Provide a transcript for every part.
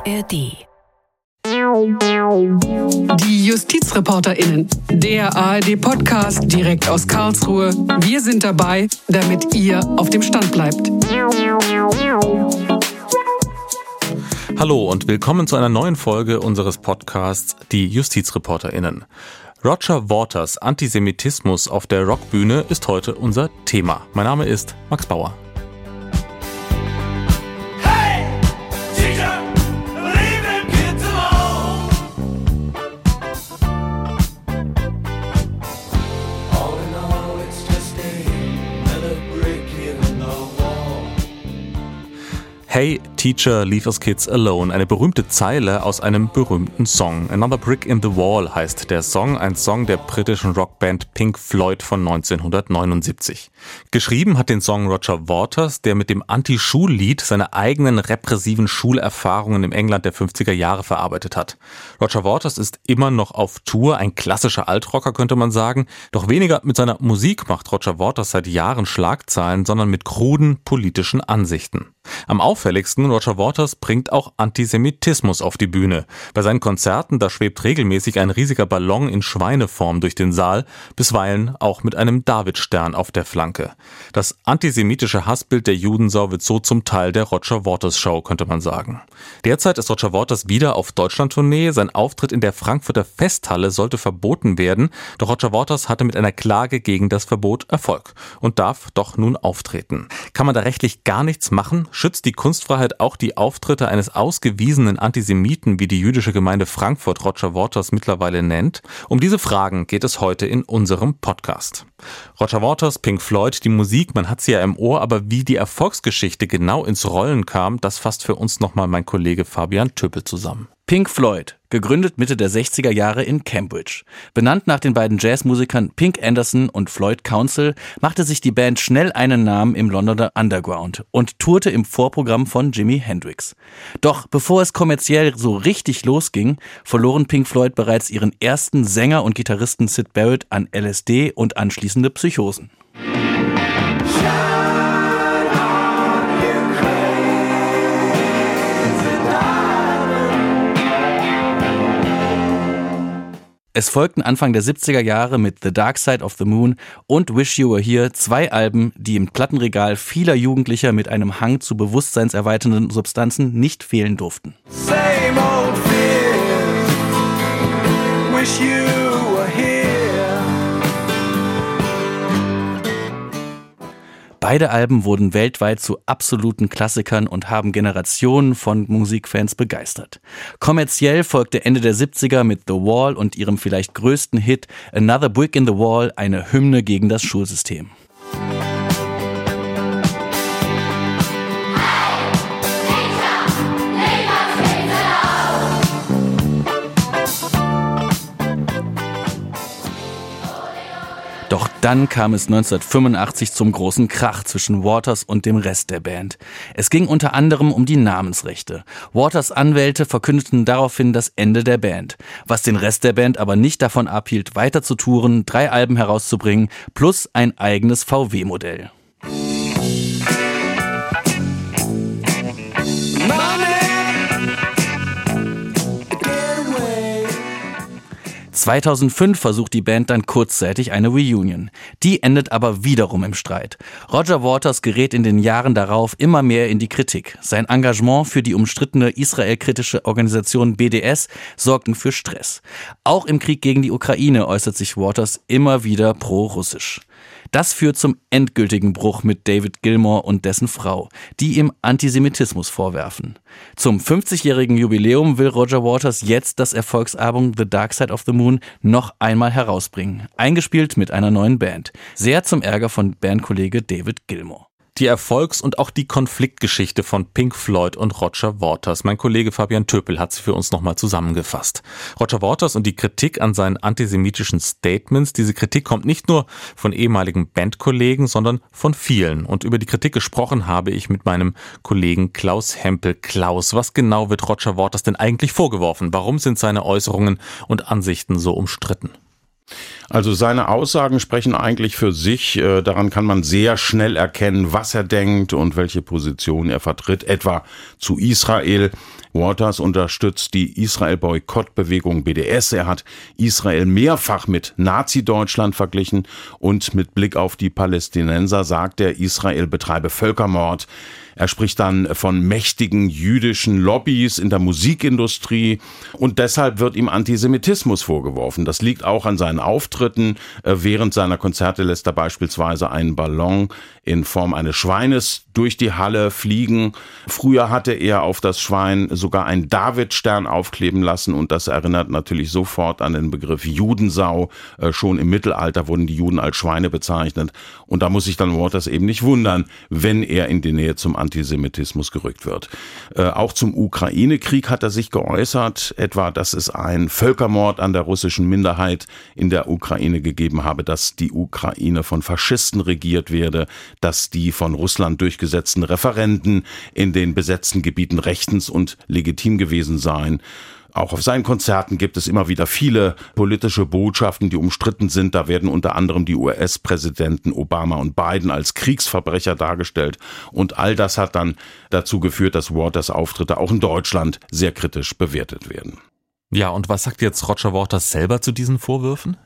ARD. Die JustizreporterInnen, der ARD-Podcast direkt aus Karlsruhe. Wir sind dabei, damit ihr auf dem Stand bleibt. Hallo und willkommen zu einer neuen Folge unseres Podcasts Die JustizreporterInnen. Roger Waters Antisemitismus auf der Rockbühne ist heute unser Thema. Mein Name ist Max Bauer. Hey Teacher, Leave Us Kids Alone, eine berühmte Zeile aus einem berühmten Song. Another Brick in the Wall heißt der Song, ein Song der britischen Rockband Pink Floyd von 1979. Geschrieben hat den Song Roger Waters, der mit dem Anti-Schullied seine eigenen repressiven Schulerfahrungen im England der 50er Jahre verarbeitet hat. Roger Waters ist immer noch auf Tour, ein klassischer Altrocker könnte man sagen, doch weniger mit seiner Musik macht Roger Waters seit Jahren Schlagzeilen, sondern mit kruden politischen Ansichten. Am auffälligsten, Roger Waters bringt auch Antisemitismus auf die Bühne. Bei seinen Konzerten, da schwebt regelmäßig ein riesiger Ballon in Schweineform durch den Saal, bisweilen auch mit einem Davidstern auf der Flanke. Das antisemitische Hassbild der Judensau wird so zum Teil der Roger Waters Show, könnte man sagen. Derzeit ist Roger Waters wieder auf Deutschlandtournee. Sein Auftritt in der Frankfurter Festhalle sollte verboten werden, doch Roger Waters hatte mit einer Klage gegen das Verbot Erfolg und darf doch nun auftreten. Kann man da rechtlich gar nichts machen? Schützt die Kunstfreiheit auch die Auftritte eines ausgewiesenen Antisemiten, wie die jüdische Gemeinde Frankfurt Roger Waters mittlerweile nennt? Um diese Fragen geht es heute in unserem Podcast. Roger Waters, Pink Floyd, die Musik, man hat sie ja im Ohr, aber wie die Erfolgsgeschichte genau ins Rollen kam, das fasst für uns nochmal mein Kollege Fabian Töppel zusammen. Pink Floyd, gegründet Mitte der 60er Jahre in Cambridge. Benannt nach den beiden Jazzmusikern Pink Anderson und Floyd Council, machte sich die Band schnell einen Namen im Londoner Underground und tourte im Vorprogramm von Jimi Hendrix. Doch bevor es kommerziell so richtig losging, verloren Pink Floyd bereits ihren ersten Sänger und Gitarristen Sid Barrett an LSD und anschließende Psychosen. Es folgten Anfang der 70er Jahre mit The Dark Side of the Moon und Wish You Were Here zwei Alben, die im Plattenregal vieler Jugendlicher mit einem Hang zu bewusstseinserweiternden Substanzen nicht fehlen durften. Same old Beide Alben wurden weltweit zu absoluten Klassikern und haben Generationen von Musikfans begeistert. Kommerziell folgte Ende der 70er mit The Wall und ihrem vielleicht größten Hit Another Brick in the Wall eine Hymne gegen das Schulsystem. Dann kam es 1985 zum großen Krach zwischen Waters und dem Rest der Band. Es ging unter anderem um die Namensrechte. Waters Anwälte verkündeten daraufhin das Ende der Band, was den Rest der Band aber nicht davon abhielt, weiter zu touren, drei Alben herauszubringen, plus ein eigenes VW-Modell. 2005 versucht die Band dann kurzzeitig eine Reunion. Die endet aber wiederum im Streit. Roger Waters gerät in den Jahren darauf immer mehr in die Kritik. Sein Engagement für die umstrittene israelkritische Organisation BDS sorgten für Stress. Auch im Krieg gegen die Ukraine äußert sich Waters immer wieder pro-russisch. Das führt zum endgültigen Bruch mit David Gilmore und dessen Frau, die ihm Antisemitismus vorwerfen. Zum 50-jährigen Jubiläum will Roger Waters jetzt das Erfolgsalbum The Dark Side of the Moon noch einmal herausbringen, eingespielt mit einer neuen Band. Sehr zum Ärger von Bandkollege David Gilmore die Erfolgs- und auch die Konfliktgeschichte von Pink Floyd und Roger Waters. Mein Kollege Fabian Töpel hat sie für uns nochmal zusammengefasst. Roger Waters und die Kritik an seinen antisemitischen Statements. Diese Kritik kommt nicht nur von ehemaligen Bandkollegen, sondern von vielen. Und über die Kritik gesprochen habe ich mit meinem Kollegen Klaus Hempel. Klaus, was genau wird Roger Waters denn eigentlich vorgeworfen? Warum sind seine Äußerungen und Ansichten so umstritten? Also seine Aussagen sprechen eigentlich für sich. Äh, daran kann man sehr schnell erkennen, was er denkt und welche Position er vertritt, etwa zu Israel. Waters unterstützt die Israel-Boykott-Bewegung BDS. Er hat Israel mehrfach mit Nazi-Deutschland verglichen und mit Blick auf die Palästinenser sagt er, Israel betreibe Völkermord. Er spricht dann von mächtigen jüdischen Lobbys in der Musikindustrie und deshalb wird ihm Antisemitismus vorgeworfen. Das liegt auch an seinen Auftritten. Äh, während seiner Konzerte lässt er beispielsweise einen Ballon in Form eines Schweines durch die Halle fliegen. Früher hatte er auf das Schwein sogar einen Davidstern aufkleben lassen und das erinnert natürlich sofort an den Begriff Judensau. Äh, schon im Mittelalter wurden die Juden als Schweine bezeichnet und da muss sich dann Waters eben nicht wundern, wenn er in die Nähe zum Antisemitismus gerückt wird. Äh, auch zum Ukraine-Krieg hat er sich geäußert, etwa, dass es einen Völkermord an der russischen Minderheit in der Ukraine gegeben habe, dass die Ukraine von Faschisten regiert werde, dass die von Russland durchgesetzten Referenten in den besetzten Gebieten rechtens und legitim gewesen seien. Auch auf seinen Konzerten gibt es immer wieder viele politische Botschaften, die umstritten sind. Da werden unter anderem die US-Präsidenten Obama und Biden als Kriegsverbrecher dargestellt. Und all das hat dann dazu geführt, dass Waters Auftritte auch in Deutschland sehr kritisch bewertet werden. Ja, und was sagt jetzt Roger Waters selber zu diesen Vorwürfen?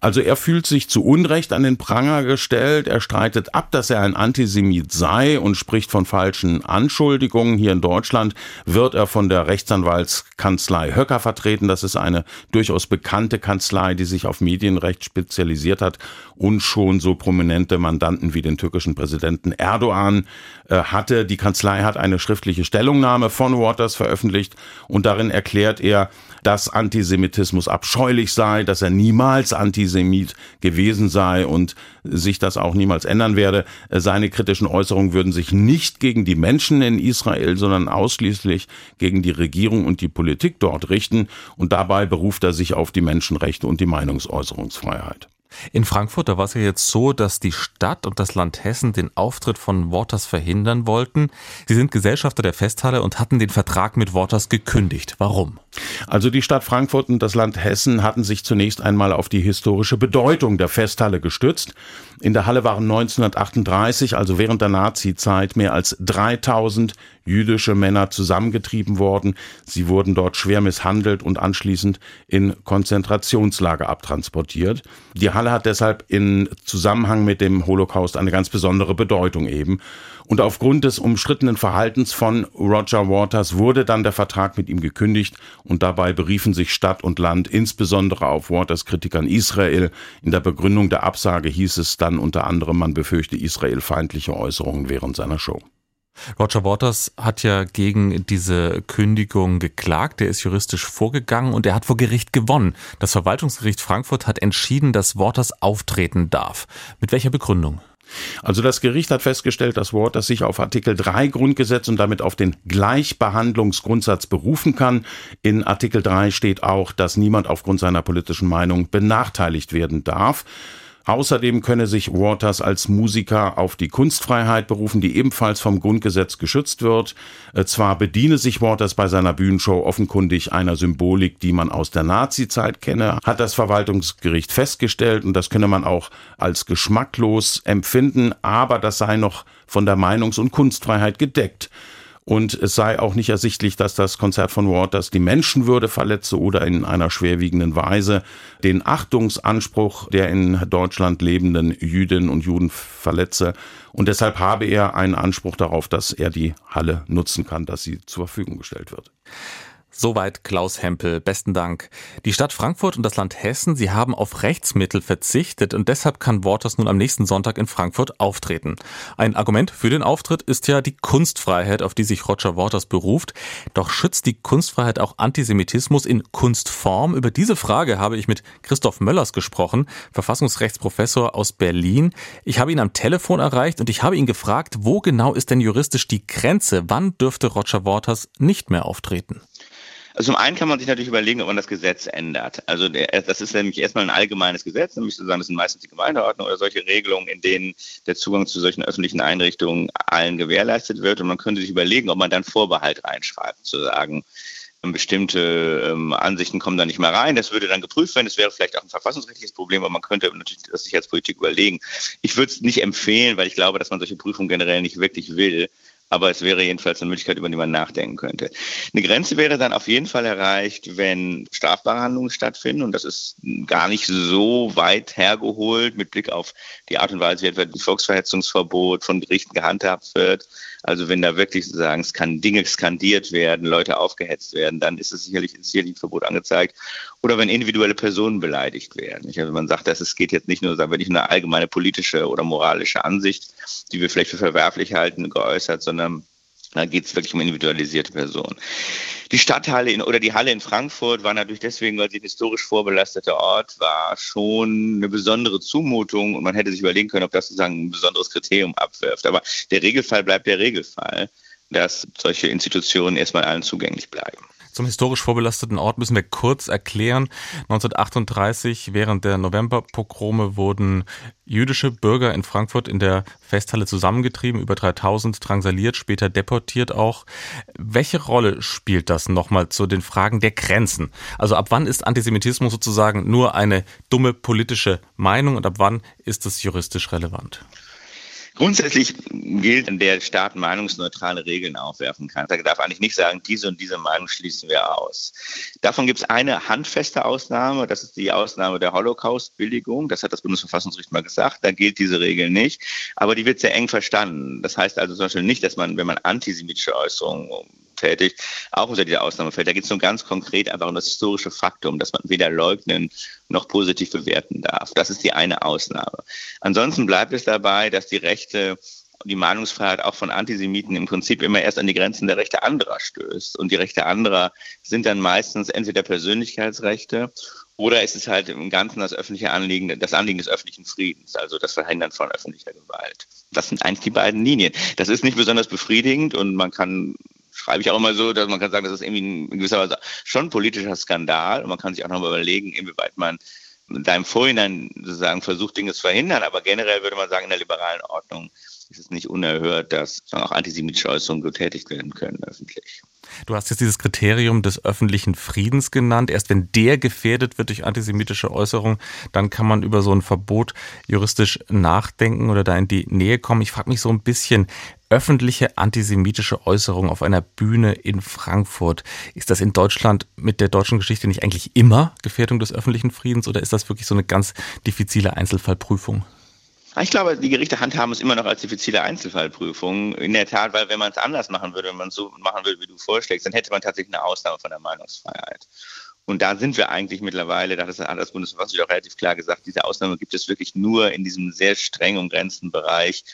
Also er fühlt sich zu Unrecht an den Pranger gestellt. Er streitet ab, dass er ein Antisemit sei und spricht von falschen Anschuldigungen. Hier in Deutschland wird er von der Rechtsanwaltskanzlei Höcker vertreten. Das ist eine durchaus bekannte Kanzlei, die sich auf Medienrecht spezialisiert hat und schon so prominente Mandanten wie den türkischen Präsidenten Erdogan äh, hatte. Die Kanzlei hat eine schriftliche Stellungnahme von Waters veröffentlicht und darin erklärt er, dass Antisemitismus abscheulich sei, dass er niemals Antisemit gewesen sei und sich das auch niemals ändern werde. Seine kritischen Äußerungen würden sich nicht gegen die Menschen in Israel, sondern ausschließlich gegen die Regierung und die Politik dort richten und dabei beruft er sich auf die Menschenrechte und die Meinungsäußerungsfreiheit. In Frankfurt, da war es ja jetzt so, dass die Stadt und das Land Hessen den Auftritt von Waters verhindern wollten. Sie sind Gesellschafter der Festhalle und hatten den Vertrag mit Waters gekündigt. Warum? Also die Stadt Frankfurt und das Land Hessen hatten sich zunächst einmal auf die historische Bedeutung der Festhalle gestützt. In der Halle waren 1938, also während der Nazizeit, mehr als 3000 jüdische Männer zusammengetrieben worden. Sie wurden dort schwer misshandelt und anschließend in Konzentrationslager abtransportiert. Die Halle hat deshalb in Zusammenhang mit dem Holocaust eine ganz besondere Bedeutung eben. Und aufgrund des umstrittenen Verhaltens von Roger Waters wurde dann der Vertrag mit ihm gekündigt und dabei beriefen sich Stadt und Land insbesondere auf Waters Kritik an Israel. In der Begründung der Absage hieß es dann unter anderem, man befürchte israelfeindliche Äußerungen während seiner Show. Roger Waters hat ja gegen diese Kündigung geklagt. Er ist juristisch vorgegangen und er hat vor Gericht gewonnen. Das Verwaltungsgericht Frankfurt hat entschieden, dass Waters auftreten darf. Mit welcher Begründung? Also das Gericht hat festgestellt, dass Waters sich auf Artikel 3 Grundgesetz und damit auf den Gleichbehandlungsgrundsatz berufen kann. In Artikel 3 steht auch, dass niemand aufgrund seiner politischen Meinung benachteiligt werden darf. Außerdem könne sich Waters als Musiker auf die Kunstfreiheit berufen, die ebenfalls vom Grundgesetz geschützt wird. Äh, zwar bediene sich Waters bei seiner Bühnenshow offenkundig einer Symbolik, die man aus der Nazi-Zeit kenne, hat das Verwaltungsgericht festgestellt und das könne man auch als geschmacklos empfinden, aber das sei noch von der Meinungs- und Kunstfreiheit gedeckt und es sei auch nicht ersichtlich, dass das Konzert von Waters die Menschenwürde verletze oder in einer schwerwiegenden Weise den Achtungsanspruch der in Deutschland lebenden Jüdinnen und Juden verletze. Und deshalb habe er einen Anspruch darauf, dass er die Halle nutzen kann, dass sie zur Verfügung gestellt wird. Soweit Klaus Hempel. Besten Dank. Die Stadt Frankfurt und das Land Hessen, sie haben auf Rechtsmittel verzichtet und deshalb kann Waters nun am nächsten Sonntag in Frankfurt auftreten. Ein Argument für den Auftritt ist ja die Kunstfreiheit, auf die sich Roger Waters beruft. Doch schützt die Kunstfreiheit auch Antisemitismus in Kunstform? Über diese Frage habe ich mit Christoph Möllers gesprochen, Verfassungsrechtsprofessor aus Berlin. Ich habe ihn am Telefon erreicht und ich habe ihn gefragt, wo genau ist denn juristisch die Grenze? Wann dürfte Roger Waters nicht mehr auftreten? Also zum einen kann man sich natürlich überlegen, ob man das Gesetz ändert. Also der, das ist nämlich erstmal ein allgemeines Gesetz, nämlich sozusagen, das sind meistens die Gemeindeordnung oder solche Regelungen, in denen der Zugang zu solchen öffentlichen Einrichtungen allen gewährleistet wird. Und man könnte sich überlegen, ob man dann Vorbehalt reinschreibt, zu sagen, bestimmte ähm, Ansichten kommen da nicht mehr rein. Das würde dann geprüft werden. Das wäre vielleicht auch ein verfassungsrechtliches Problem, aber man könnte natürlich das Sicherheitspolitik überlegen. Ich würde es nicht empfehlen, weil ich glaube, dass man solche Prüfungen generell nicht wirklich will aber es wäre jedenfalls eine Möglichkeit, über die man nachdenken könnte. Eine Grenze wäre dann auf jeden Fall erreicht, wenn strafbare Handlungen stattfinden und das ist gar nicht so weit hergeholt mit Blick auf die Art und Weise, wie etwa das Volksverhetzungsverbot von Gerichten gehandhabt wird. Also wenn da wirklich sozusagen Dinge skandiert werden, Leute aufgehetzt werden, dann ist es sicherlich sicherlich ein Verbot angezeigt. Oder wenn individuelle Personen beleidigt werden. Also man sagt, dass es geht jetzt nicht nur, wir nicht eine allgemeine politische oder moralische Ansicht, die wir vielleicht für verwerflich halten, geäußert, sondern da geht es wirklich um individualisierte Personen. Die Stadthalle in, oder die Halle in Frankfurt war natürlich deswegen, weil sie ein historisch vorbelasteter Ort war, schon eine besondere Zumutung und man hätte sich überlegen können, ob das sozusagen ein besonderes Kriterium abwirft. Aber der Regelfall bleibt der Regelfall, dass solche Institutionen erstmal allen zugänglich bleiben. Zum historisch vorbelasteten Ort müssen wir kurz erklären. 1938 während der Novemberpogrome wurden jüdische Bürger in Frankfurt in der Festhalle zusammengetrieben, über 3000 drangsaliert, später deportiert auch. Welche Rolle spielt das nochmal zu den Fragen der Grenzen? Also ab wann ist Antisemitismus sozusagen nur eine dumme politische Meinung und ab wann ist es juristisch relevant? Grundsätzlich gilt, der Staat meinungsneutrale Regeln aufwerfen kann. Er darf eigentlich nicht sagen, diese und diese Meinung schließen wir aus. Davon gibt es eine handfeste Ausnahme, das ist die Ausnahme der Holocaust-Billigung. Das hat das Bundesverfassungsgericht mal gesagt. Da gilt diese Regel nicht. Aber die wird sehr eng verstanden. Das heißt also zum Beispiel nicht, dass man, wenn man antisemitische Äußerungen tätigt, auch unter dieser Ausnahme fällt. Da geht es nur ganz konkret einfach um das historische Faktum, dass man weder leugnen noch positiv bewerten darf. Das ist die eine Ausnahme. Ansonsten bleibt es dabei, dass die Rechte die Meinungsfreiheit auch von Antisemiten im Prinzip immer erst an die Grenzen der Rechte anderer stößt. Und die Rechte anderer sind dann meistens entweder Persönlichkeitsrechte oder ist es halt im Ganzen das öffentliche Anliegen, das Anliegen des öffentlichen Friedens, also das Verhindern von öffentlicher Gewalt. Das sind eigentlich die beiden Linien. Das ist nicht besonders befriedigend und man kann schreibe ich auch immer so, dass man kann sagen, das ist irgendwie in gewisser Weise schon ein politischer Skandal und man kann sich auch noch mal überlegen, inwieweit man da im Vorhinein sozusagen versucht, Dinge zu verhindern. Aber generell würde man sagen, in der liberalen Ordnung ist es nicht unerhört, dass auch antisemitische Äußerungen getätigt werden können öffentlich. Du hast jetzt dieses Kriterium des öffentlichen Friedens genannt. Erst wenn der gefährdet wird durch antisemitische Äußerungen, dann kann man über so ein Verbot juristisch nachdenken oder da in die Nähe kommen. Ich frage mich so ein bisschen, öffentliche antisemitische Äußerungen auf einer Bühne in Frankfurt. Ist das in Deutschland mit der deutschen Geschichte nicht eigentlich immer Gefährdung des öffentlichen Friedens oder ist das wirklich so eine ganz diffizile Einzelfallprüfung? Ich glaube, die Gerichte handhaben es immer noch als diffizile Einzelfallprüfung. In der Tat, weil wenn man es anders machen würde, wenn man es so machen würde, wie du vorschlägst, dann hätte man tatsächlich eine Ausnahme von der Meinungsfreiheit. Und da sind wir eigentlich mittlerweile, da hat das Bundesverfassungsgericht auch relativ klar gesagt, diese Ausnahme gibt es wirklich nur in diesem sehr streng umgrenzten Bereich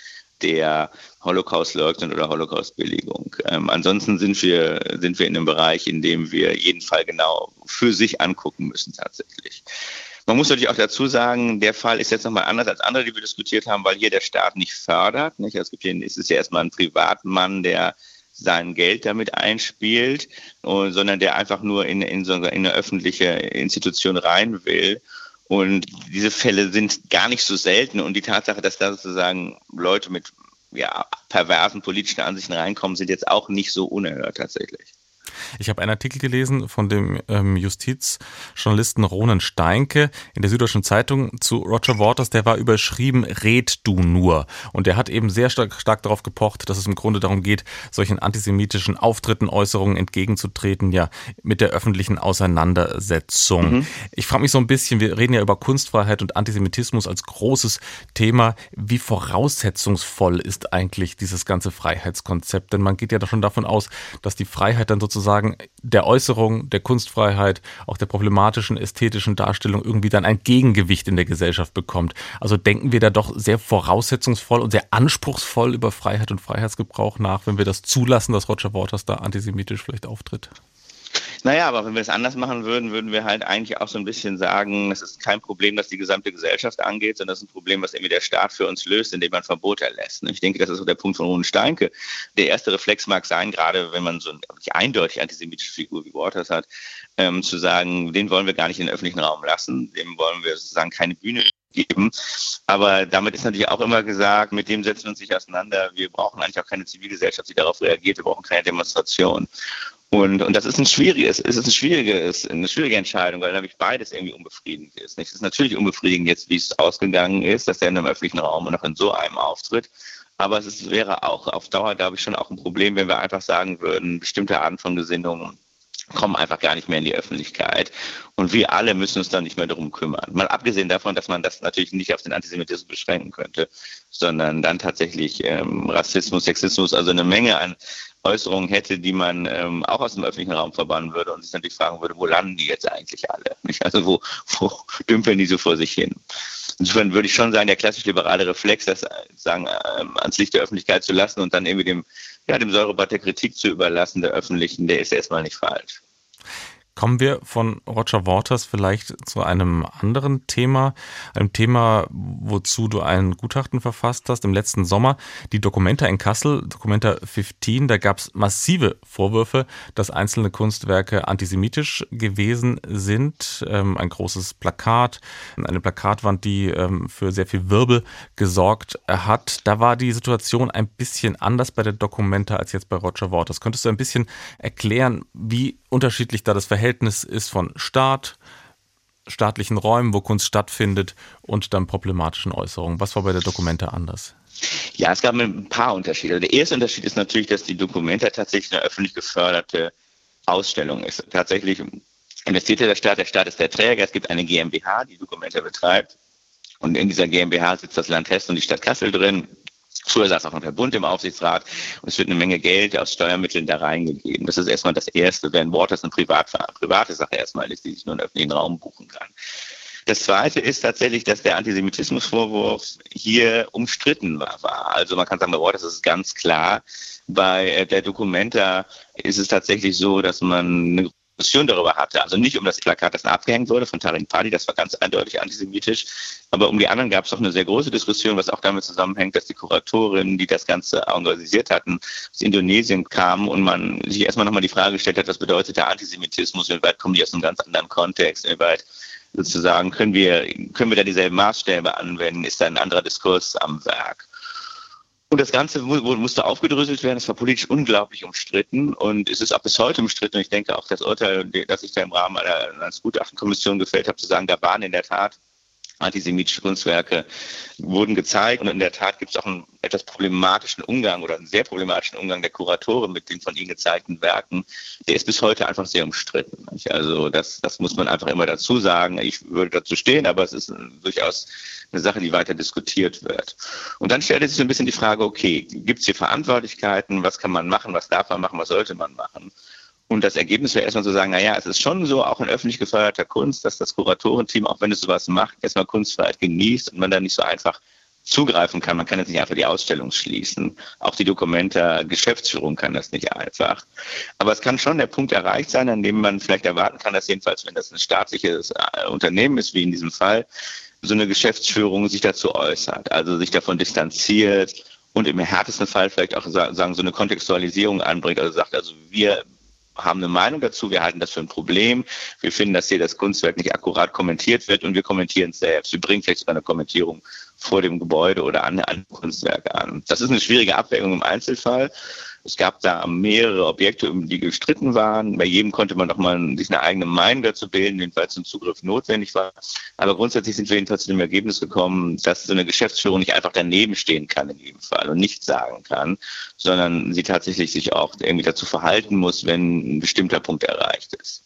der Holocaust-Leugnung oder Holocaust-Billigung. Ähm, ansonsten sind wir, sind wir in einem Bereich, in dem wir jeden Fall genau für sich angucken müssen tatsächlich. Man muss natürlich auch dazu sagen, der Fall ist jetzt nochmal anders als andere, die wir diskutiert haben, weil hier der Staat nicht fördert. Nicht? Es, gibt hier, es ist ja erstmal ein Privatmann, der sein Geld damit einspielt, sondern der einfach nur in, in, so, in eine öffentliche Institution rein will. Und diese Fälle sind gar nicht so selten. Und die Tatsache, dass da sozusagen Leute mit ja, perversen politischen Ansichten reinkommen, sind jetzt auch nicht so unerhört tatsächlich. Ich habe einen Artikel gelesen von dem ähm, Justizjournalisten Ronen Steinke in der Süddeutschen Zeitung zu Roger Waters, der war überschrieben, red du nur. Und der hat eben sehr stark, stark darauf gepocht, dass es im Grunde darum geht, solchen antisemitischen Auftritten, Äußerungen entgegenzutreten, ja, mit der öffentlichen Auseinandersetzung. Mhm. Ich frage mich so ein bisschen, wir reden ja über Kunstfreiheit und Antisemitismus als großes Thema. Wie voraussetzungsvoll ist eigentlich dieses ganze Freiheitskonzept? Denn man geht ja doch schon davon aus, dass die Freiheit dann sozusagen sozusagen der Äußerung, der Kunstfreiheit, auch der problematischen ästhetischen Darstellung irgendwie dann ein Gegengewicht in der Gesellschaft bekommt. Also denken wir da doch sehr voraussetzungsvoll und sehr anspruchsvoll über Freiheit und Freiheitsgebrauch nach, wenn wir das zulassen, dass Roger Waters da antisemitisch vielleicht auftritt. Naja, aber wenn wir es anders machen würden, würden wir halt eigentlich auch so ein bisschen sagen, es ist kein Problem, das die gesamte Gesellschaft angeht, sondern es ist ein Problem, was irgendwie der Staat für uns löst, indem man Verbote erlässt. Ich denke, das ist so der Punkt von Ronen Steinke. Der erste Reflex mag sein, gerade wenn man so eine eindeutig antisemitische Figur wie Waters hat, ähm, zu sagen, den wollen wir gar nicht in den öffentlichen Raum lassen, dem wollen wir sozusagen keine Bühne geben. Aber damit ist natürlich auch immer gesagt, mit dem setzen wir uns nicht auseinander. Wir brauchen eigentlich auch keine Zivilgesellschaft, die darauf reagiert. Wir brauchen keine Demonstration. Und, und das ist ein schwieriges, es ist ein schwieriges, eine schwierige Entscheidung, weil nämlich beides irgendwie unbefriedigend ist. Nicht? Es ist natürlich unbefriedigend jetzt, wie es ausgegangen ist, dass er in einem öffentlichen Raum und noch in so einem auftritt. Aber es ist, wäre auch auf Dauer, glaube ich, schon auch ein Problem, wenn wir einfach sagen würden, bestimmte Arten von Gesinnungen kommen einfach gar nicht mehr in die Öffentlichkeit. Und wir alle müssen uns dann nicht mehr darum kümmern. Mal abgesehen davon, dass man das natürlich nicht auf den Antisemitismus beschränken könnte, sondern dann tatsächlich ähm, Rassismus, Sexismus, also eine Menge an Äußerungen hätte, die man ähm, auch aus dem öffentlichen Raum verbannen würde und sich natürlich fragen würde, wo landen die jetzt eigentlich alle? Also wo, wo dümpeln die so vor sich hin? Insofern würde ich schon sagen, der klassisch liberale Reflex, das sagen, ähm, ans Licht der Öffentlichkeit zu lassen und dann irgendwie dem, ja, dem Säurebad der Kritik zu überlassen, der öffentlichen, der ist erstmal nicht falsch. Kommen wir von Roger Waters vielleicht zu einem anderen Thema, einem Thema, wozu du ein Gutachten verfasst hast im letzten Sommer. Die Dokumenta in Kassel, Dokumenta 15, da gab es massive Vorwürfe, dass einzelne Kunstwerke antisemitisch gewesen sind. Ähm, ein großes Plakat, eine Plakatwand, die ähm, für sehr viel Wirbel gesorgt hat. Da war die Situation ein bisschen anders bei der Dokumenta als jetzt bei Roger Waters. Könntest du ein bisschen erklären, wie unterschiedlich da das Verhältnis ist von Staat, staatlichen Räumen, wo Kunst stattfindet und dann problematischen Äußerungen. Was war bei der Dokumente anders? Ja, es gab ein paar Unterschiede. Der erste Unterschied ist natürlich, dass die Dokumente tatsächlich eine öffentlich geförderte Ausstellung ist. Tatsächlich investierte der Staat, der Staat ist der Träger, es gibt eine GmbH, die Dokumente betreibt. Und in dieser GmbH sitzt das Land Hessen und die Stadt Kassel drin. Früher saß auch noch der Bund im Aufsichtsrat und es wird eine Menge Geld aus Steuermitteln da reingegeben. Das ist erstmal das Erste, wenn Waters eine Privat, private Sache erstmal ist, die sich nur in öffentlichen Raum buchen kann. Das Zweite ist tatsächlich, dass der Antisemitismusvorwurf hier umstritten war. Also man kann sagen, bei Waters ist es ganz klar. Bei äh, der Documenta ist es tatsächlich so, dass man eine Diskussion darüber hatte. Also nicht um das Plakat, das abgehängt wurde von Tarin Padi, das war ganz eindeutig antisemitisch, aber um die anderen gab es auch eine sehr große Diskussion, was auch damit zusammenhängt, dass die Kuratorinnen, die das Ganze organisiert hatten, aus Indonesien kamen und man sich erstmal nochmal die Frage gestellt hat, was bedeutet der Antisemitismus, inwieweit kommen die aus einem ganz anderen Kontext, inwieweit sozusagen können wir, können wir da dieselben Maßstäbe anwenden, ist da ein anderer Diskurs am Werk. Und das Ganze musste aufgedröselt werden. Es war politisch unglaublich umstritten und es ist auch bis heute umstritten. Und ich denke auch das Urteil, das ich da im Rahmen einer, einer Gutachtenkommission gefällt habe, zu sagen, da waren in der Tat antisemitische Kunstwerke wurden gezeigt und in der Tat gibt es auch einen etwas problematischen Umgang oder einen sehr problematischen Umgang der Kuratoren mit den von ihnen gezeigten Werken. Der ist bis heute einfach sehr umstritten. Also das, das muss man einfach immer dazu sagen. Ich würde dazu stehen, aber es ist durchaus eine Sache, die weiter diskutiert wird. Und dann stellt sich so ein bisschen die Frage, okay, gibt es hier Verantwortlichkeiten? Was kann man machen? Was darf man machen? Was sollte man machen? Und das Ergebnis wäre erstmal zu sagen, naja, es ist schon so, auch in öffentlich geförderter Kunst, dass das Kuratorenteam, auch wenn es sowas macht, erstmal Kunstfreiheit genießt und man da nicht so einfach zugreifen kann. Man kann jetzt nicht einfach die Ausstellung schließen. Auch die Dokumente Geschäftsführung kann das nicht einfach. Aber es kann schon der Punkt erreicht sein, an dem man vielleicht erwarten kann, dass jedenfalls, wenn das ein staatliches äh, Unternehmen ist, wie in diesem Fall, so eine Geschäftsführung sich dazu äußert, also sich davon distanziert und im härtesten Fall vielleicht auch sagen, so eine Kontextualisierung anbringt, also sagt, also wir haben eine Meinung dazu, wir halten das für ein Problem, wir finden, dass hier das Kunstwerk nicht akkurat kommentiert wird und wir kommentieren es selbst. Wir bringen vielleicht sogar eine Kommentierung vor dem Gebäude oder an, an Kunstwerke an. Das ist eine schwierige Abwägung im Einzelfall. Es gab da mehrere Objekte, die gestritten waren. Bei jedem konnte man doch mal sich eine eigene Meinung dazu bilden, jedenfalls ein Zugriff notwendig war. Aber grundsätzlich sind wir jedenfalls zu dem Ergebnis gekommen, dass so eine Geschäftsführung nicht einfach daneben stehen kann in jedem Fall und nichts sagen kann, sondern sie tatsächlich sich auch irgendwie dazu verhalten muss, wenn ein bestimmter Punkt erreicht ist.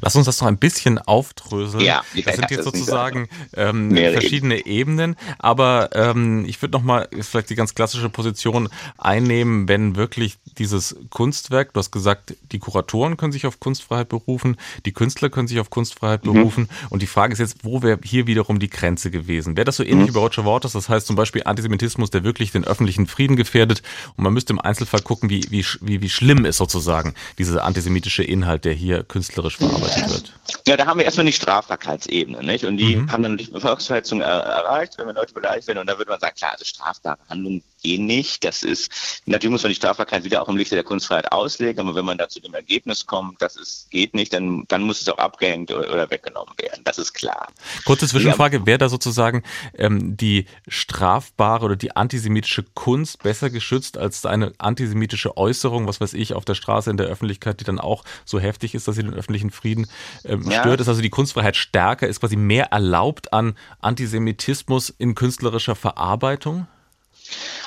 Lass uns das noch ein bisschen aufdröseln. Ja, das sind jetzt sozusagen ähm, verschiedene Ebenen, aber ähm, ich würde nochmal vielleicht die ganz klassische Position einnehmen, wenn wirklich dieses Kunstwerk, du hast gesagt, die Kuratoren können sich auf Kunstfreiheit berufen, die Künstler können sich auf Kunstfreiheit mhm. berufen und die Frage ist jetzt, wo wäre hier wiederum die Grenze gewesen? Wäre das so ähnlich mhm. wie bei Roger Waters, das heißt zum Beispiel Antisemitismus, der wirklich den öffentlichen Frieden gefährdet und man müsste im Einzelfall gucken, wie, wie, wie, wie schlimm ist sozusagen dieser antisemitische Inhalt, der hier künstlerisch verarbeitet wird? Ja, da haben wir erstmal die Strafbarkeitsebene, nicht? Und die mhm. haben dann die Volksverhetzung er erreicht, wenn wir Leute beleidigt werden. Und da würde man sagen, klar, also strafbare Handlungen eh nicht. Das ist, natürlich muss man die Strafbarkeit wieder auch im Lichte der Kunstfreiheit auslegen, aber wenn man da zu dem Ergebnis kommt, dass es geht nicht, dann, dann muss es auch abgehängt oder, weggenommen werden. Das ist klar. Kurze Zwischenfrage, wer da sozusagen ähm, die strafbare oder die antisemitische Kunst besser geschützt als eine antisemitische Äußerung, was weiß ich, auf der Straße in der Öffentlichkeit, die dann auch so heftig ist, dass sie den öffentlichen Frieden ähm, stört, ja. ist also die Kunstfreiheit stärker, ist quasi mehr erlaubt an Antisemitismus in künstlerischer Verarbeitung?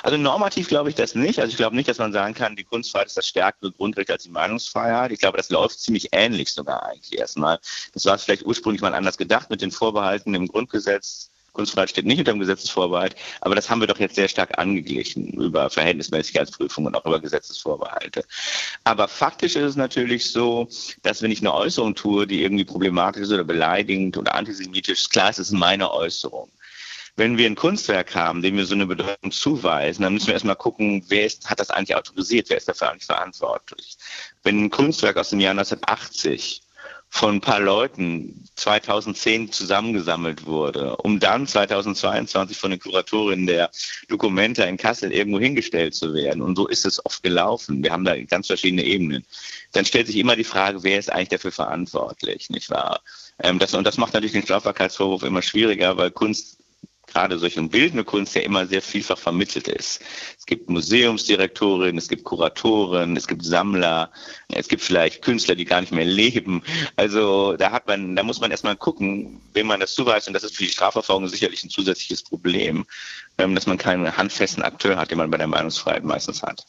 Also normativ glaube ich das nicht. Also ich glaube nicht, dass man sagen kann, die Kunstfreiheit ist das stärkere Grundrecht als die Meinungsfreiheit. Ich glaube, das läuft ziemlich ähnlich sogar eigentlich erstmal. Das war vielleicht ursprünglich mal anders gedacht mit den Vorbehalten im Grundgesetz. Kunstfreiheit steht nicht unter dem Gesetzesvorbehalt, aber das haben wir doch jetzt sehr stark angeglichen über Verhältnismäßigkeitsprüfungen und auch über Gesetzesvorbehalte. Aber faktisch ist es natürlich so, dass wenn ich eine Äußerung tue, die irgendwie problematisch ist oder beleidigend oder antisemitisch, klar, es ist meine Äußerung wenn wir ein Kunstwerk haben, dem wir so eine Bedeutung zuweisen, dann müssen wir erstmal gucken, wer ist, hat das eigentlich autorisiert, wer ist dafür eigentlich verantwortlich. Wenn ein Kunstwerk aus dem Jahr 1980 von ein paar Leuten 2010 zusammengesammelt wurde, um dann 2022 von den Kuratorinnen der Dokumenta in Kassel irgendwo hingestellt zu werden. Und so ist es oft gelaufen. Wir haben da ganz verschiedene Ebenen. Dann stellt sich immer die Frage, wer ist eigentlich dafür verantwortlich, nicht wahr? Ähm, das, und das macht natürlich den Strafbarkeitsvorwurf immer schwieriger, weil Kunst gerade solche bildende Kunst ja immer sehr vielfach vermittelt ist. Es gibt Museumsdirektorinnen, es gibt Kuratoren, es gibt Sammler, es gibt vielleicht Künstler, die gar nicht mehr leben. Also da hat man, da muss man erstmal gucken, wem man das zuweist. Und das ist für die Strafverfolgung sicherlich ein zusätzliches Problem, ähm, dass man keinen handfesten Akteur hat, den man bei der Meinungsfreiheit meistens hat.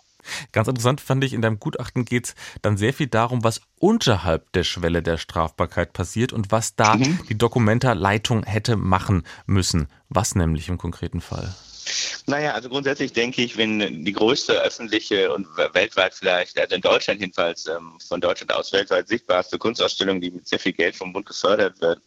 Ganz interessant fand ich, in deinem Gutachten geht es dann sehr viel darum, was unterhalb der Schwelle der Strafbarkeit passiert und was da mhm. die Dokumentarleitung hätte machen müssen. Was nämlich im konkreten Fall? Naja, also grundsätzlich denke ich, wenn die größte öffentliche und weltweit vielleicht, also in Deutschland jedenfalls, ähm, von Deutschland aus weltweit sichtbarste Kunstausstellung, die mit sehr viel Geld vom Bund gefördert wird,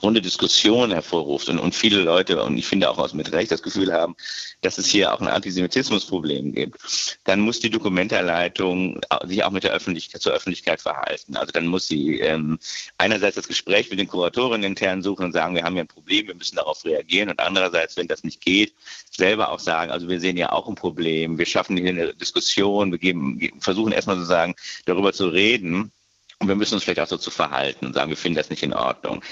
runde Diskussion hervorruft und, und viele Leute, und ich finde auch aus mit Recht, das Gefühl haben, dass es hier auch ein Antisemitismusproblem gibt, dann muss die Dokumentarleitung sich auch mit der Öffentlichkeit zur Öffentlichkeit verhalten. Also dann muss sie ähm, einerseits das Gespräch mit den Kuratorinnen intern suchen und sagen, wir haben hier ein Problem, wir müssen darauf reagieren und andererseits, wenn das nicht geht, selber auch sagen, also wir sehen ja auch ein Problem, wir schaffen hier eine Diskussion, wir geben, versuchen erstmal sozusagen darüber zu reden und wir müssen uns vielleicht auch so zu verhalten und sagen, wir finden das nicht in Ordnung.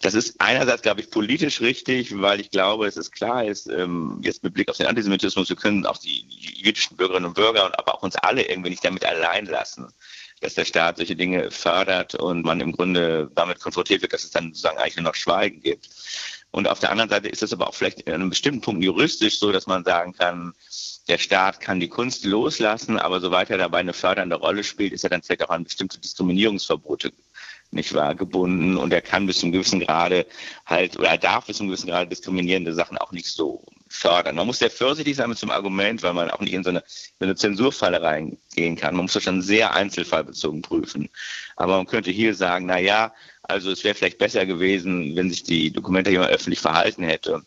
Das ist einerseits, glaube ich, politisch richtig, weil ich glaube, es ist klar, ist, ähm, jetzt mit Blick auf den Antisemitismus, wir können auch die jüdischen Bürgerinnen und Bürger und aber auch uns alle irgendwie nicht damit allein lassen dass der Staat solche Dinge fördert und man im Grunde damit konfrontiert wird, dass es dann sozusagen eigentlich nur noch Schweigen gibt. Und auf der anderen Seite ist es aber auch vielleicht in einem bestimmten Punkt juristisch so, dass man sagen kann, der Staat kann die Kunst loslassen, aber soweit er dabei eine fördernde Rolle spielt, ist er dann vielleicht auch an bestimmte Diskriminierungsverbote nicht wahr, gebunden und er kann bis zu einem gewissen Grade halt, oder er darf bis zu einem gewissen Grade diskriminierende Sachen auch nicht so fördern. Man muss sehr vorsichtig sein mit dem Argument, weil man auch nicht in so eine, in eine Zensurfalle reingehen kann. Man muss das schon sehr einzelfallbezogen prüfen. Aber man könnte hier sagen, na ja, also es wäre vielleicht besser gewesen, wenn sich die Dokumente hier öffentlich verhalten hätte.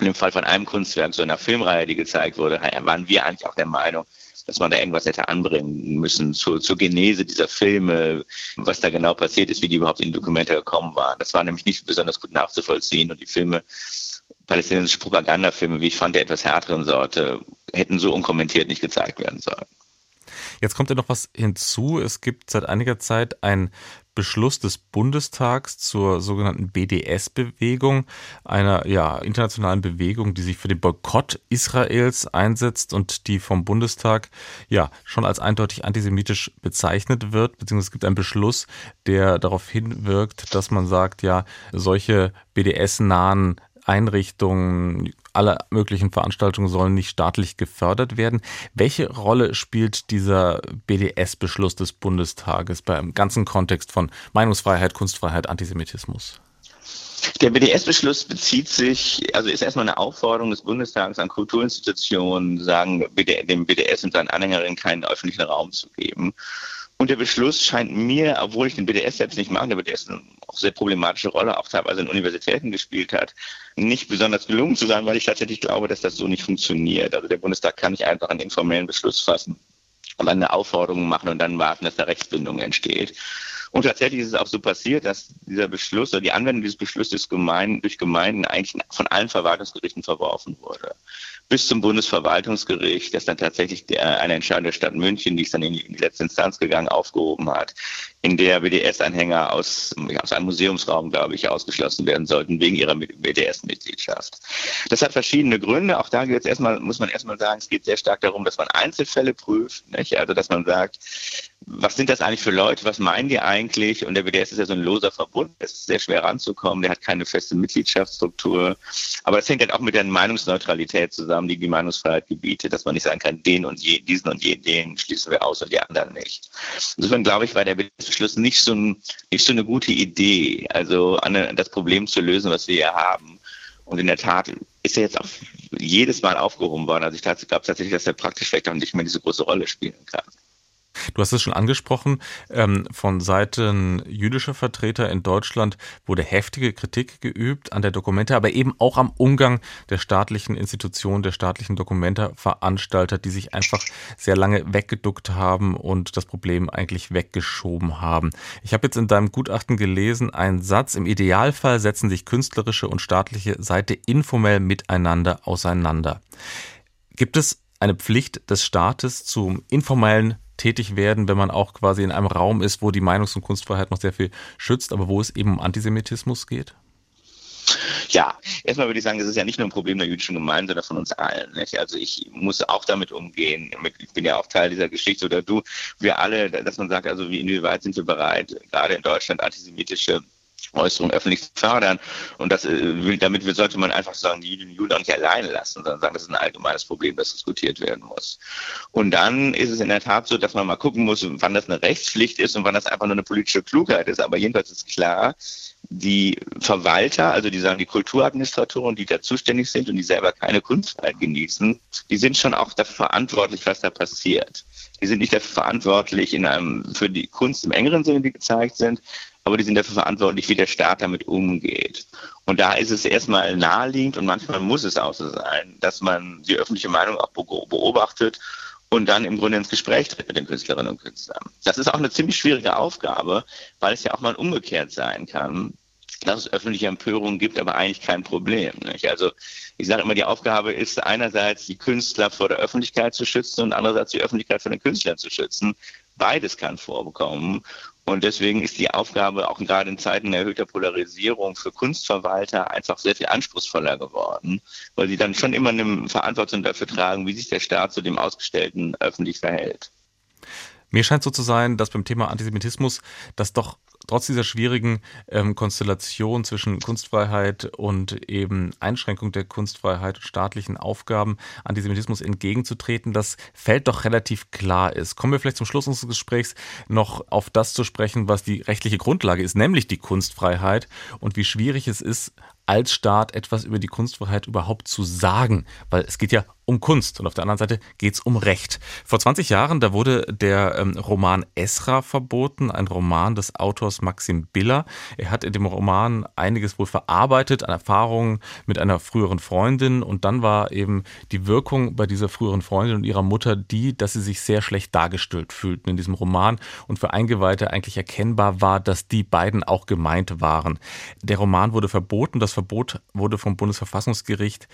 Und im Fall von einem Kunstwerk, so einer Filmreihe, die gezeigt wurde, waren wir eigentlich auch der Meinung, dass man da irgendwas hätte anbringen müssen zur, zur Genese dieser Filme, was da genau passiert ist, wie die überhaupt in Dokumente gekommen waren. Das war nämlich nicht besonders gut nachzuvollziehen und die Filme, palästinensische Propagandafilme, wie ich fand, der etwas härteren Sorte, hätten so unkommentiert nicht gezeigt werden sollen. Jetzt kommt ja noch was hinzu. Es gibt seit einiger Zeit ein Beschluss des Bundestags zur sogenannten BDS-Bewegung, einer ja, internationalen Bewegung, die sich für den Boykott Israels einsetzt und die vom Bundestag ja schon als eindeutig antisemitisch bezeichnet wird, beziehungsweise es gibt einen Beschluss, der darauf hinwirkt, dass man sagt, ja, solche BDS-nahen Einrichtungen, alle möglichen Veranstaltungen sollen nicht staatlich gefördert werden. Welche Rolle spielt dieser BDS-Beschluss des Bundestages beim ganzen Kontext von Meinungsfreiheit, Kunstfreiheit, Antisemitismus? Der BDS-Beschluss bezieht sich, also ist erstmal eine Aufforderung des Bundestages an Kulturinstitutionen, sagen, dem BDS und seinen Anhängerinnen keinen öffentlichen Raum zu geben. Und der Beschluss scheint mir, obwohl ich den BDS selbst nicht mag, der BDS eine auch sehr problematische Rolle auch teilweise in Universitäten gespielt hat, nicht besonders gelungen zu sein, weil ich tatsächlich glaube, dass das so nicht funktioniert. Also der Bundestag kann nicht einfach einen informellen Beschluss fassen und eine Aufforderung machen und dann warten, dass da Rechtsbindung entsteht. Und tatsächlich ist es auch so passiert, dass dieser Beschluss oder die Anwendung dieses Beschlusses Gemeinden, durch Gemeinden eigentlich von allen Verwaltungsgerichten verworfen wurde. Bis zum Bundesverwaltungsgericht, das dann tatsächlich der, eine Entscheidung der Stadt München, die es dann in die, in die letzte Instanz gegangen, aufgehoben hat, in der BDS-Anhänger aus, aus einem Museumsraum, glaube ich, ausgeschlossen werden sollten wegen ihrer BDS-Mitgliedschaft. Das hat verschiedene Gründe. Auch da geht erstmal, muss man erstmal sagen, es geht sehr stark darum, dass man Einzelfälle prüft. Nicht? Also, dass man sagt, was sind das eigentlich für Leute? Was meinen die eigentlich? Und der BDS ist ja so ein loser Verbund. Es ist sehr schwer ranzukommen. Der hat keine feste Mitgliedschaftsstruktur. Aber das hängt halt auch mit der Meinungsneutralität zusammen, die die Meinungsfreiheit gebietet, dass man nicht sagen kann, den und je, diesen und je, den schließen wir aus und die anderen nicht. Insofern glaube ich, war der Beschluss nicht so, ein, nicht so eine gute Idee, also eine, das Problem zu lösen, was wir hier haben. Und in der Tat ist er jetzt auch jedes Mal aufgehoben worden. Also ich glaube tatsächlich, dass er praktisch vielleicht auch nicht mehr diese große Rolle spielen kann. Du hast es schon angesprochen, ähm, von Seiten jüdischer Vertreter in Deutschland wurde heftige Kritik geübt an der Dokumente, aber eben auch am Umgang der staatlichen Institutionen, der staatlichen Dokumentarveranstalter, die sich einfach sehr lange weggeduckt haben und das Problem eigentlich weggeschoben haben. Ich habe jetzt in deinem Gutachten gelesen, einen Satz, im Idealfall setzen sich künstlerische und staatliche Seite informell miteinander auseinander. Gibt es eine Pflicht des Staates zum informellen tätig werden, wenn man auch quasi in einem Raum ist, wo die Meinungs- und Kunstfreiheit noch sehr viel schützt, aber wo es eben um Antisemitismus geht? Ja, erstmal würde ich sagen, das ist ja nicht nur ein Problem der jüdischen Gemeinde, sondern von uns allen. Nicht? Also ich muss auch damit umgehen. Ich bin ja auch Teil dieser Geschichte oder du, wir alle, dass man sagt, also wie inwieweit sind wir bereit, gerade in Deutschland antisemitische Äußerungen öffentlich zu fördern. Und das, äh, damit sollte man einfach sagen, die Juden Juden auch nicht alleine lassen, sondern sagen, das ist ein allgemeines Problem, das diskutiert werden muss. Und dann ist es in der Tat so, dass man mal gucken muss, wann das eine Rechtspflicht ist und wann das einfach nur eine politische Klugheit ist. Aber jedenfalls ist klar, die Verwalter, also die sagen die Kulturadministratoren, die da zuständig sind und die selber keine Kunstfreiheit genießen, die sind schon auch dafür verantwortlich, was da passiert. Die sind nicht dafür verantwortlich in einem, für die Kunst im engeren Sinne, die gezeigt sind, aber die sind dafür verantwortlich, wie der Staat damit umgeht. Und da ist es erstmal naheliegend und manchmal muss es auch so sein, dass man die öffentliche Meinung auch beobachtet und dann im Grunde ins Gespräch tritt mit den Künstlerinnen und Künstlern. Das ist auch eine ziemlich schwierige Aufgabe, weil es ja auch mal umgekehrt sein kann, dass es öffentliche Empörungen gibt, aber eigentlich kein Problem. Nicht? Also ich sage immer, die Aufgabe ist einerseits die Künstler vor der Öffentlichkeit zu schützen und andererseits die Öffentlichkeit vor den Künstlern zu schützen. Beides kann vorkommen. Und deswegen ist die Aufgabe auch gerade in Zeiten erhöhter Polarisierung für Kunstverwalter einfach sehr viel anspruchsvoller geworden, weil sie dann schon immer eine Verantwortung dafür tragen, wie sich der Staat zu dem Ausgestellten öffentlich verhält. Mir scheint so zu sein, dass beim Thema Antisemitismus das doch trotz dieser schwierigen ähm, Konstellation zwischen Kunstfreiheit und eben Einschränkung der Kunstfreiheit und staatlichen Aufgaben Antisemitismus entgegenzutreten, das Feld doch relativ klar ist. Kommen wir vielleicht zum Schluss unseres Gesprächs noch auf das zu sprechen, was die rechtliche Grundlage ist, nämlich die Kunstfreiheit und wie schwierig es ist, als Staat etwas über die Kunstfreiheit überhaupt zu sagen, weil es geht ja um Kunst und auf der anderen Seite geht es um Recht. Vor 20 Jahren, da wurde der ähm, Roman Esra verboten, ein Roman des Autors Maxim Biller. Er hat in dem Roman einiges wohl verarbeitet an Erfahrungen mit einer früheren Freundin und dann war eben die Wirkung bei dieser früheren Freundin und ihrer Mutter die, dass sie sich sehr schlecht dargestellt fühlten in diesem Roman und für Eingeweihte eigentlich erkennbar war, dass die beiden auch gemeint waren. Der Roman wurde verboten, das Verbot wurde vom Bundesverfassungsgericht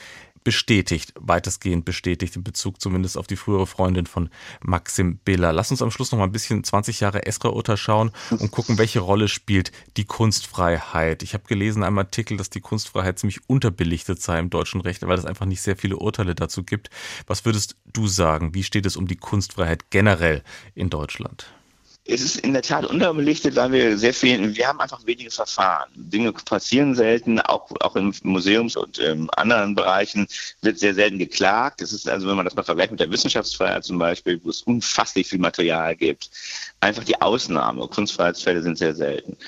bestätigt, weitestgehend bestätigt, in Bezug zumindest auf die frühere Freundin von Maxim Biller. Lass uns am Schluss noch mal ein bisschen 20 Jahre Esra-Urteil schauen und gucken, welche Rolle spielt die Kunstfreiheit. Ich habe gelesen in einem Artikel, dass die Kunstfreiheit ziemlich unterbelichtet sei im deutschen Recht, weil es einfach nicht sehr viele Urteile dazu gibt. Was würdest du sagen? Wie steht es um die Kunstfreiheit generell in Deutschland? Es ist in der Tat unterbelichtet, weil wir sehr viel, wir haben einfach wenige Verfahren. Dinge passieren selten, auch, auch in Museums- und ähm, anderen Bereichen wird sehr selten geklagt. Es ist also, wenn man das mal vergleicht mit der Wissenschaftsfreiheit zum Beispiel, wo es unfasslich viel Material gibt, einfach die Ausnahme. Kunstfreiheitsfälle sind sehr selten.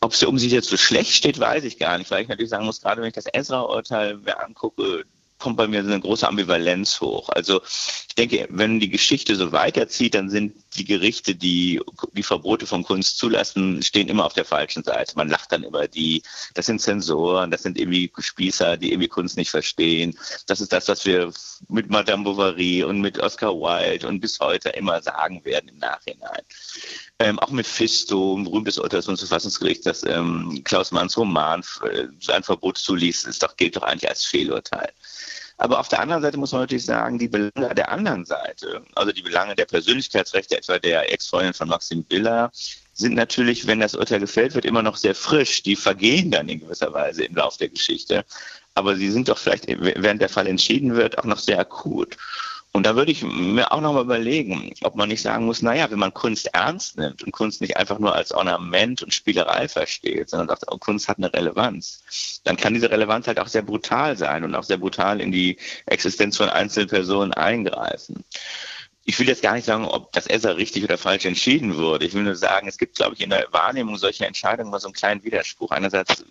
Ob es um sich jetzt so schlecht steht, weiß ich gar nicht, weil ich natürlich sagen muss, gerade wenn ich das Ezra-Urteil mir angucke, kommt bei mir eine große Ambivalenz hoch. Also ich denke, wenn die Geschichte so weiterzieht, dann sind die Gerichte, die die Verbote von Kunst zulassen, stehen immer auf der falschen Seite. Man lacht dann über die, das sind Zensoren, das sind irgendwie Spießer, die irgendwie Kunst nicht verstehen. Das ist das, was wir mit Madame Bovary und mit Oscar Wilde und bis heute immer sagen werden im Nachhinein. Ähm, auch mit Fisto, ein berühmtes Urteil des Bundesverfassungsgerichts, dass ähm, Klaus Manns Roman äh, sein Verbot zuließ, ist doch, gilt doch eigentlich als Fehlurteil. Aber auf der anderen Seite muss man natürlich sagen, die Belange der anderen Seite, also die Belange der Persönlichkeitsrechte, etwa der Ex-Freundin von Maxim Biller, sind natürlich, wenn das Urteil gefällt wird, immer noch sehr frisch. Die vergehen dann in gewisser Weise im Lauf der Geschichte. Aber sie sind doch vielleicht, während der Fall entschieden wird, auch noch sehr akut. Und da würde ich mir auch nochmal überlegen, ob man nicht sagen muss, naja, wenn man Kunst ernst nimmt und Kunst nicht einfach nur als Ornament und Spielerei versteht, sondern sagt, oh, Kunst hat eine Relevanz, dann kann diese Relevanz halt auch sehr brutal sein und auch sehr brutal in die Existenz von einzelnen Personen eingreifen ich will jetzt gar nicht sagen, ob das ESSA richtig oder falsch entschieden wurde. Ich will nur sagen, es gibt, glaube ich, in der Wahrnehmung solcher Entscheidungen mal so einen kleinen Widerspruch. Einerseits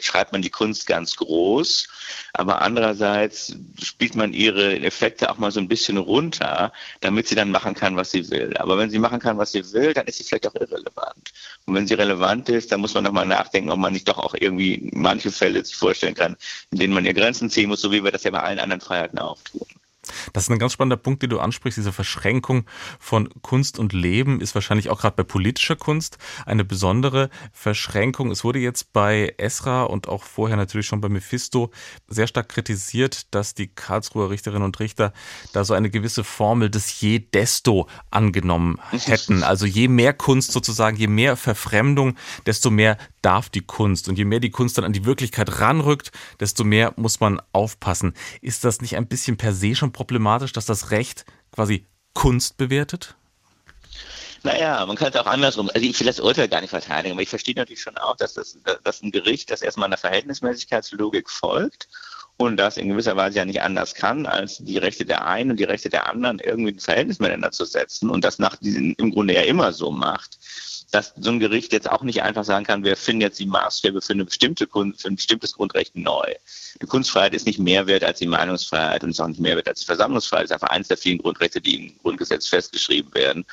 schreibt man die Kunst ganz groß, aber andererseits spielt man ihre Effekte auch mal so ein bisschen runter, damit sie dann machen kann, was sie will. Aber wenn sie machen kann, was sie will, dann ist sie vielleicht auch irrelevant. Und wenn sie relevant ist, dann muss man nochmal nachdenken, ob man nicht doch auch irgendwie manche Fälle sich vorstellen kann, in denen man ihr Grenzen ziehen muss, so wie wir das ja bei allen anderen Freiheiten auch tun. Das ist ein ganz spannender Punkt, den du ansprichst. Diese Verschränkung von Kunst und Leben ist wahrscheinlich auch gerade bei politischer Kunst eine besondere Verschränkung. Es wurde jetzt bei Esra und auch vorher natürlich schon bei Mephisto sehr stark kritisiert, dass die Karlsruher Richterinnen und Richter da so eine gewisse Formel des je desto angenommen hätten. Also je mehr Kunst sozusagen, je mehr Verfremdung, desto mehr darf die Kunst. Und je mehr die Kunst dann an die Wirklichkeit ranrückt, desto mehr muss man aufpassen. Ist das nicht ein bisschen per se schon problematisch, dass das Recht quasi Kunst bewertet? Naja, man kann es auch andersrum. Also ich will das Urteil gar nicht verteidigen, aber ich verstehe natürlich schon auch, dass, das, dass ein Gericht, das erstmal einer Verhältnismäßigkeitslogik folgt und das in gewisser Weise ja nicht anders kann, als die Rechte der einen und die Rechte der anderen irgendwie in Verhältnis miteinander zu setzen und das nach diesen, im Grunde ja immer so macht dass so ein Gericht jetzt auch nicht einfach sagen kann, wir finden jetzt die Maßstäbe für, eine bestimmte Kunst, für ein bestimmtes Grundrecht neu. Die Kunstfreiheit ist nicht mehr wert als die Meinungsfreiheit und ist auch nicht mehr wert als die Versammlungsfreiheit. Das ist einfach eines der vielen Grundrechte, die im Grundgesetz festgeschrieben werden.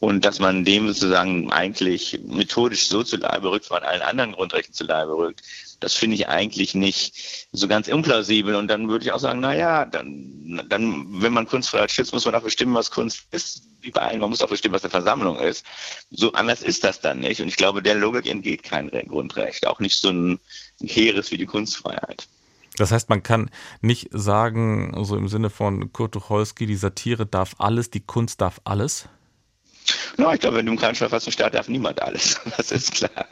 Und dass man dem sozusagen eigentlich methodisch so zu Leibe rückt, von allen anderen Grundrechten zu Leibe rückt, das finde ich eigentlich nicht so ganz implausibel. Und dann würde ich auch sagen, na ja, dann, dann, wenn man Kunstfreiheit schützt, muss man auch bestimmen, was Kunst ist. Wie bei allen, man muss auch bestimmen, was eine Versammlung ist. So anders ist das dann nicht. Und ich glaube, der Logik entgeht kein Grundrecht. Auch nicht so ein Heeres wie die Kunstfreiheit. Das heißt, man kann nicht sagen, so im Sinne von Kurt Tucholsky, die Satire darf alles, die Kunst darf alles? No, ich glaube, wenn du im keinen Verfassungsstaat darf niemand alles. Das ist klar.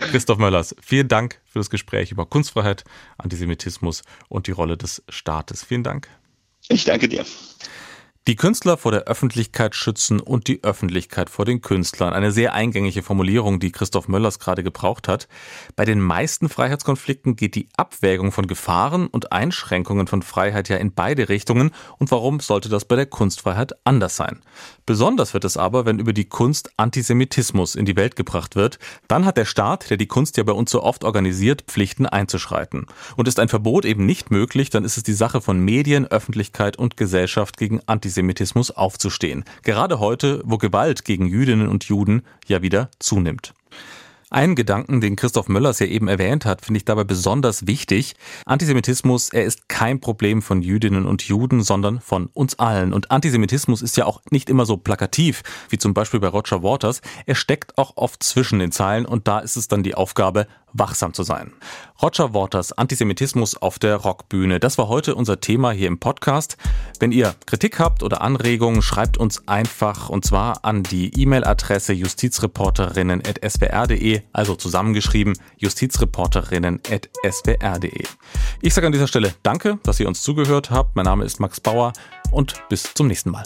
Christoph Möllers, vielen Dank für das Gespräch über Kunstfreiheit, Antisemitismus und die Rolle des Staates. Vielen Dank. Ich danke dir. Die Künstler vor der Öffentlichkeit schützen und die Öffentlichkeit vor den Künstlern. Eine sehr eingängige Formulierung, die Christoph Möllers gerade gebraucht hat. Bei den meisten Freiheitskonflikten geht die Abwägung von Gefahren und Einschränkungen von Freiheit ja in beide Richtungen. Und warum sollte das bei der Kunstfreiheit anders sein? Besonders wird es aber, wenn über die Kunst Antisemitismus in die Welt gebracht wird. Dann hat der Staat, der die Kunst ja bei uns so oft organisiert, Pflichten einzuschreiten. Und ist ein Verbot eben nicht möglich, dann ist es die Sache von Medien, Öffentlichkeit und Gesellschaft gegen Antisemitismus. Antisemitismus aufzustehen. Gerade heute, wo Gewalt gegen Jüdinnen und Juden ja wieder zunimmt. Einen Gedanken, den Christoph Möllers ja eben erwähnt hat, finde ich dabei besonders wichtig. Antisemitismus, er ist kein Problem von Jüdinnen und Juden, sondern von uns allen. Und Antisemitismus ist ja auch nicht immer so plakativ, wie zum Beispiel bei Roger Waters. Er steckt auch oft zwischen den Zeilen und da ist es dann die Aufgabe, wachsam zu sein. Roger Waters, Antisemitismus auf der Rockbühne. Das war heute unser Thema hier im Podcast. Wenn ihr Kritik habt oder Anregungen, schreibt uns einfach und zwar an die E-Mail-Adresse justizreporterinnen.swr.de, also zusammengeschrieben justizreporterinnen.swr.de. Ich sage an dieser Stelle Danke, dass ihr uns zugehört habt. Mein Name ist Max Bauer und bis zum nächsten Mal.